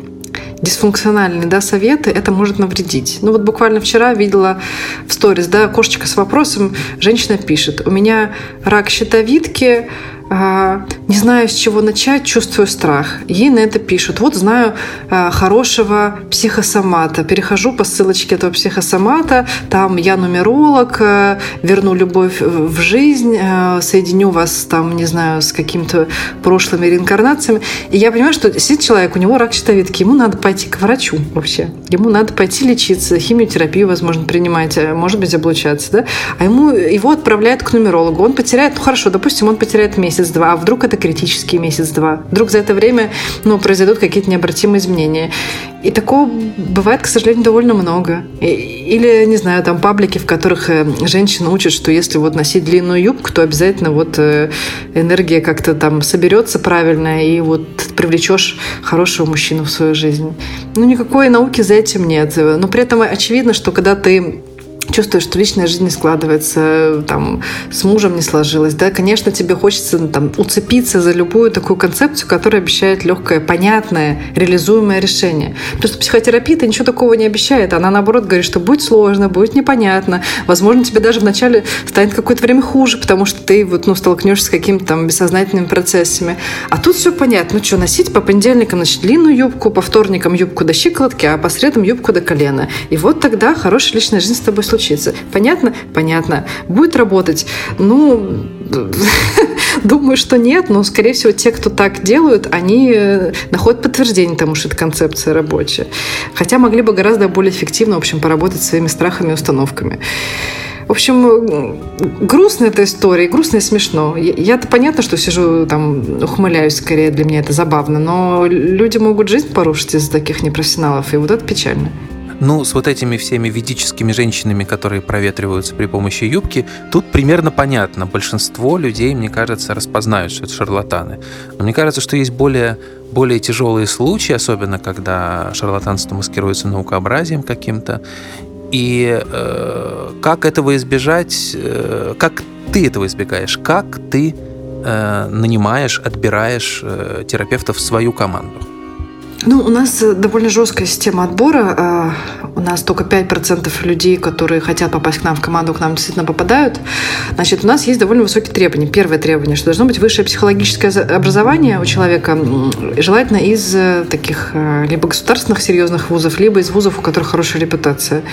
дисфункциональные да, советы, это может навредить. Ну вот буквально вчера видела в сторис, да, кошечка с вопросом, женщина пишет, у меня рак щитовидки, не знаю, с чего начать, чувствую страх. Ей на это пишут. Вот знаю а, хорошего психосомата. Перехожу по ссылочке этого психосомата. Там я нумеролог, а, верну любовь в жизнь, соединю вас там, не знаю, с какими-то прошлыми реинкарнациями. И я понимаю, что сидит человек, у него рак щитовидки, ему надо пойти к врачу вообще. Ему надо пойти лечиться, химиотерапию, возможно, принимать, может быть, облучаться, да? А ему его отправляют к нумерологу. Он потеряет, ну хорошо, допустим, он потеряет месяц месяц-два, а вдруг это критический месяц-два. Вдруг за это время ну, произойдут какие-то необратимые изменения. И такого бывает, к сожалению, довольно много. Или, не знаю, там паблики, в которых э, женщины учат, что если вот носить длинную юбку, то обязательно вот э, энергия как-то там соберется правильно, и вот привлечешь хорошего мужчину в свою жизнь. Ну, никакой науки за этим нет. Но при этом очевидно, что когда ты чувствуешь, что личная жизнь не складывается, там, с мужем не сложилось, да, конечно, тебе хочется ну, там, уцепиться за любую такую концепцию, которая обещает легкое, понятное, реализуемое решение. Потому что психотерапия-то ничего такого не обещает. Она, наоборот, говорит, что будет сложно, будет непонятно. Возможно, тебе даже вначале станет какое-то время хуже, потому что ты вот, ну, столкнешься с какими-то там бессознательными процессами. А тут все понятно. Ну что, носить по понедельникам, значит, длинную юбку, по вторникам юбку до щиколотки, а по средам юбку до колена. И вот тогда хорошая личная жизнь с тобой случится. Понятно? Понятно. Будет работать? Ну, думаю, что нет, но, скорее всего, те, кто так делают, они э, находят подтверждение тому, что эта концепция рабочая. Хотя могли бы гораздо более эффективно, в общем, поработать своими страхами и установками. В общем, грустная эта история, грустно и смешно. Я-то понятно, что сижу там, ухмыляюсь скорее, для меня это забавно, но люди могут жизнь порушить из-за таких непрофессионалов, и вот это печально. Ну, с вот этими всеми ведическими женщинами, которые проветриваются при помощи юбки, тут примерно понятно. Большинство людей, мне кажется, распознают, что это шарлатаны. Но мне кажется, что есть более, более тяжелые случаи, особенно когда шарлатанство маскируется наукообразием каким-то. И э, как этого избежать, э, как ты этого избегаешь, как ты э, нанимаешь, отбираешь э, терапевтов в свою команду? Ну, у нас э, довольно жесткая система отбора. А, у нас только 5% людей, которые хотят попасть к нам в команду, к нам действительно попадают. Значит, у нас есть довольно высокие требования. Первое требование, что должно быть высшее психологическое образование у человека, желательно из э, таких э, либо государственных серьезных вузов, либо из вузов, у которых хорошая репутация.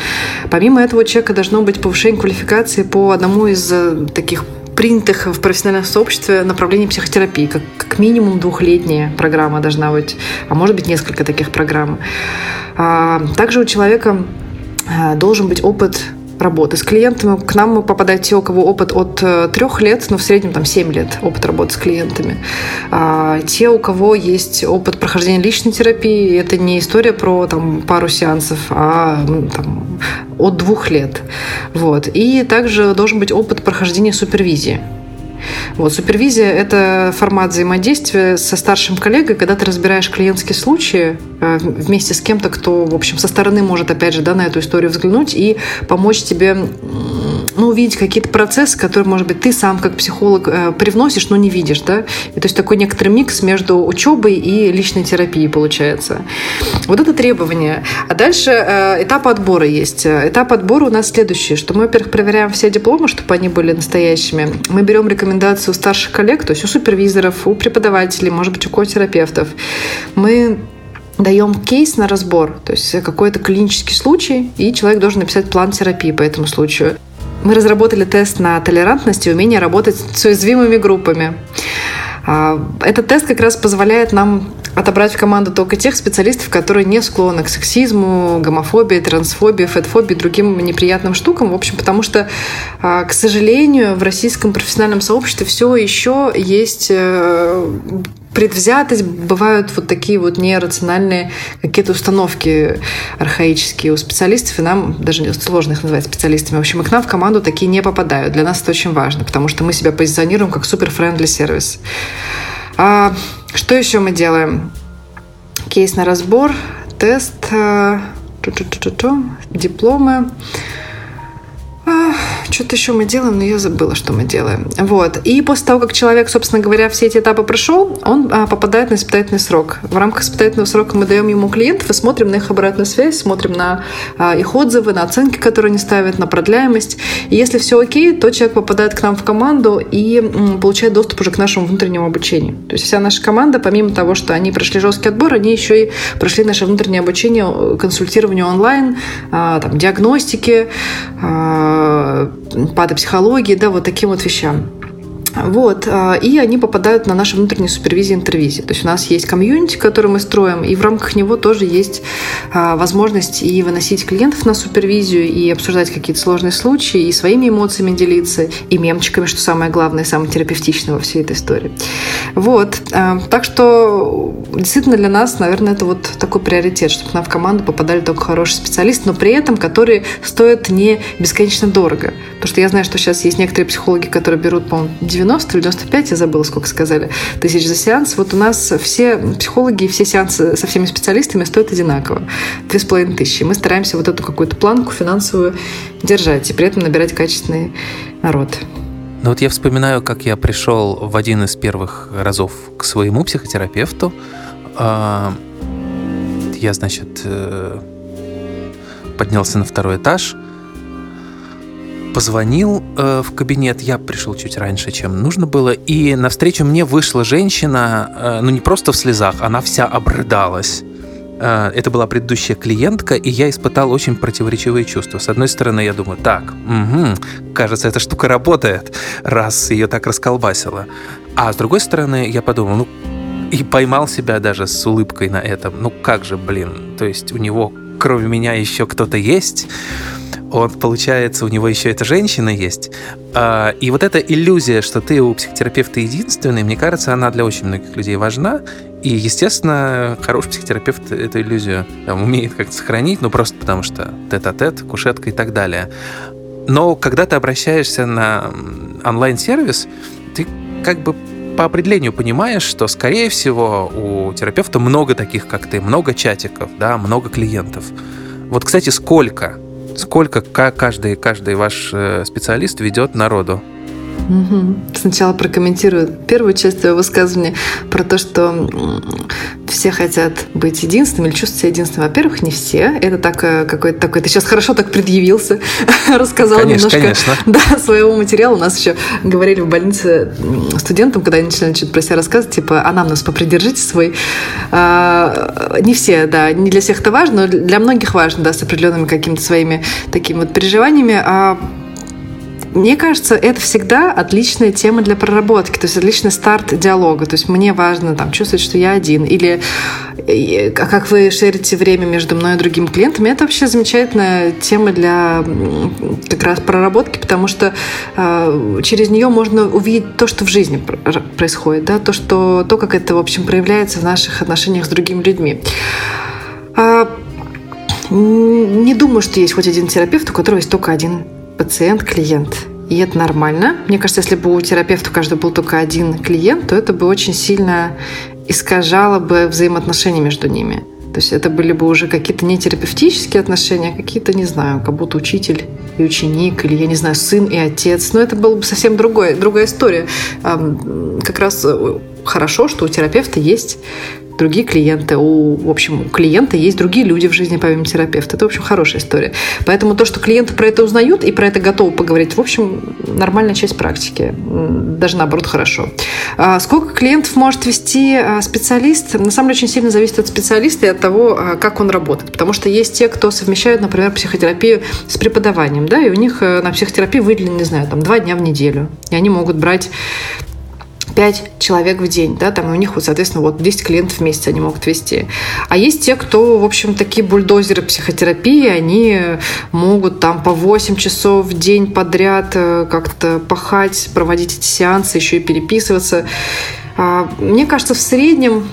Помимо этого, у человека должно быть повышение квалификации по одному из таких принятых в профессиональном сообществе направлений психотерапии. Как, как минимум двухлетняя программа должна быть, а может быть несколько таких программ. А, также у человека а, должен быть опыт работы с клиентами. К нам попадают те, у кого опыт от э, трех лет, но в среднем там 7 лет опыт работы с клиентами. А, те, у кого есть опыт прохождения личной терапии, это не история про там, пару сеансов, а ну, там, от двух лет. Вот. И также должен быть опыт прохождения супервизии. Вот, супервизия – это формат взаимодействия со старшим коллегой, когда ты разбираешь клиентские случаи э, вместе с кем-то, кто, в общем, со стороны может, опять же, да, на эту историю взглянуть и помочь тебе ну, увидеть какие-то процессы, которые, может быть, ты сам как психолог э, привносишь, но не видишь, да? И то есть такой некоторый микс между учебой и личной терапией получается. Вот это требование. А дальше э, этап отбора есть. Этап отбора у нас следующий, что мы, во-первых, проверяем все дипломы, чтобы они были настоящими. Мы берем рекомендации у старших коллег, то есть у супервизоров, у преподавателей, может быть, у котерапевтов. Мы даем кейс на разбор, то есть какой-то клинический случай, и человек должен написать план терапии по этому случаю. Мы разработали тест на толерантность и умение работать с уязвимыми группами. А, этот тест как раз позволяет нам отобрать в команду только тех специалистов, которые не склонны к сексизму, гомофобии, трансфобии, фетфобии и другим неприятным штукам. В общем, потому что, а, к сожалению, в российском профессиональном сообществе все еще есть э, предвзятость, бывают вот такие вот нерациональные какие-то установки архаические у специалистов, и нам даже сложно их называть специалистами. В общем, и к нам в команду такие не попадают. Для нас это очень важно, потому что мы себя позиционируем как супер-френдли сервис. А, что еще мы делаем? Кейс на разбор, тест, а, дипломы. Что-то еще мы делаем, но я забыла, что мы делаем. Вот. И после того, как человек, собственно говоря, все эти этапы прошел, он а, попадает на испытательный срок. В рамках испытательного срока мы даем ему клиентов и смотрим на их обратную связь, смотрим на а, их отзывы, на оценки, которые они ставят, на продляемость. И если все окей, то человек попадает к нам в команду и получает доступ уже к нашему внутреннему обучению. То есть вся наша команда, помимо того, что они прошли жесткий отбор, они еще и прошли наше внутреннее обучение э, консультированию онлайн, а, там, диагностики, патопсихологии, да, вот таким вот вещам. Вот, а, и они попадают на наши внутренние супервизии интервизии. То есть у нас есть комьюнити, который мы строим, и в рамках него тоже есть а, возможность и выносить клиентов на супервизию, и обсуждать какие-то сложные случаи, и своими эмоциями делиться, и мемчиками, что самое главное, самое терапевтичное во всей этой истории. Вот, а, так что действительно для нас, наверное, это вот такой приоритет, чтобы к нам в команду попадали только хорошие специалисты, но при этом которые стоят не бесконечно дорого. Потому что я знаю, что сейчас есть некоторые психологи, которые берут, по-моему, 90 или 95, я забыла, сколько сказали, тысяч за сеанс. Вот у нас все психологи все сеансы со всеми специалистами стоят одинаково. Две с половиной тысячи. Мы стараемся вот эту какую-то планку финансовую держать и при этом набирать качественный народ. Ну вот я вспоминаю, как я пришел в один из первых разов к своему психотерапевту. А, я, значит, э, поднялся на второй этаж – позвонил э, в кабинет, я пришел чуть раньше, чем нужно было, и навстречу мне вышла женщина, э, ну не просто в слезах, она вся обрыдалась. Э, это была предыдущая клиентка, и я испытал очень противоречивые чувства. С одной стороны, я думаю, так, угу, кажется, эта штука работает, раз ее так расколбасило. А с другой стороны, я подумал, ну, и поймал себя даже с улыбкой на этом. Ну как же, блин, то есть у него кроме меня еще кто-то есть он, получается, у него еще эта женщина есть. А, и вот эта иллюзия, что ты у психотерапевта единственный, мне кажется, она для очень многих людей важна. И, естественно, хороший психотерапевт эту иллюзию там, умеет как-то сохранить, ну просто потому что тет-а-тет, кушетка и так далее. Но когда ты обращаешься на онлайн-сервис, ты как бы по определению понимаешь, что, скорее всего, у терапевта много таких, как ты, много чатиков, да, много клиентов. Вот, кстати, сколько? Сколько каждый, каждый ваш э, специалист ведет народу? Угу. Сначала прокомментирую первую часть твоего высказывания про то, что все хотят быть единственным или чувствовать себя единственным. Во-первых, не все. Это так, э, какой-то такой... Ты сейчас хорошо так предъявился, рассказал конечно, немножко конечно. Да, своего материала. У нас еще говорили в больнице студентам, когда они начинали что-то про себя рассказывать, типа, а нам нас попридержите свой. А, не все, да, не для всех это важно, но для многих важно, да, с определенными какими-то своими такими вот переживаниями. А мне кажется, это всегда отличная тема для проработки, то есть отличный старт диалога. То есть мне важно там, чувствовать, что я один. Или как вы шерите время между мной и другими клиентами. Это вообще замечательная тема для как раз проработки, потому что э, через нее можно увидеть то, что в жизни происходит, да, то, что, то, как это, в общем, проявляется в наших отношениях с другими людьми. А, не думаю, что есть хоть один терапевт, у которого есть только один пациент, клиент. И это нормально. Мне кажется, если бы у терапевта каждый был только один клиент, то это бы очень сильно искажало бы взаимоотношения между ними. То есть это были бы уже какие-то не терапевтические отношения, а какие-то, не знаю, как будто учитель и ученик, или, я не знаю, сын и отец. Но это было бы совсем другое, другая история. Как раз э, хорошо, что у терапевта есть другие клиенты. У, в общем, у клиента есть другие люди в жизни помимо терапевта. Это, в общем, хорошая история. Поэтому то, что клиенты про это узнают и про это готовы поговорить, в общем, нормальная часть практики. Даже наоборот, хорошо. А сколько клиентов может вести а, специалист? На самом деле, очень сильно зависит от специалиста и от того, а, как он работает. Потому что есть те, кто совмещают, например, психотерапию с преподаванием, да, и у них э, на психотерапии выделено, не знаю, там, два дня в неделю. И они могут брать 5 человек в день, да, там у них вот, соответственно, вот 10 клиентов в месяц они могут вести. А есть те, кто, в общем, такие бульдозеры психотерапии, они могут там по 8 часов в день подряд э, как-то пахать, проводить эти сеансы, еще и переписываться. А, мне кажется, в среднем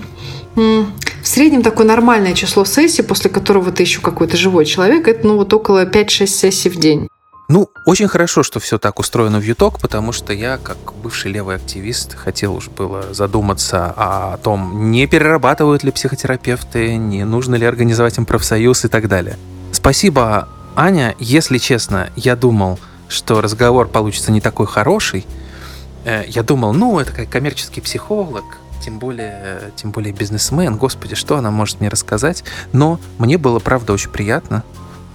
в среднем такое нормальное число сессий, после которого ты еще какой-то живой человек, это ну вот около 5-6 сессий в день. Ну, очень хорошо, что все так устроено в ЮТОК, потому что я, как бывший левый активист, хотел уж было задуматься о том, не перерабатывают ли психотерапевты, не нужно ли организовать им профсоюз и так далее. Спасибо, Аня. Если честно, я думал, что разговор получится не такой хороший. Э, я думал, ну, это как коммерческий психолог, тем более, тем более бизнесмен, господи, что она может мне рассказать. Но мне было, правда, очень приятно.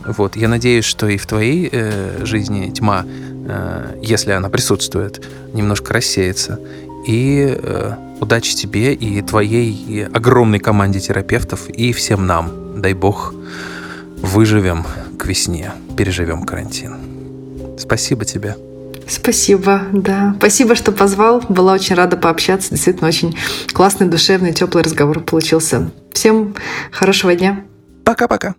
Вот, я надеюсь, что и в твоей э, жизни тьма, э, если она присутствует, немножко рассеется. И э, удачи тебе и твоей и огромной команде терапевтов и всем нам. Дай бог, выживем к весне, переживем карантин. Спасибо тебе. Спасибо, да. Спасибо, что позвал. Была очень рада пообщаться. Действительно, очень классный, душевный, теплый разговор получился. Всем хорошего дня. Пока-пока.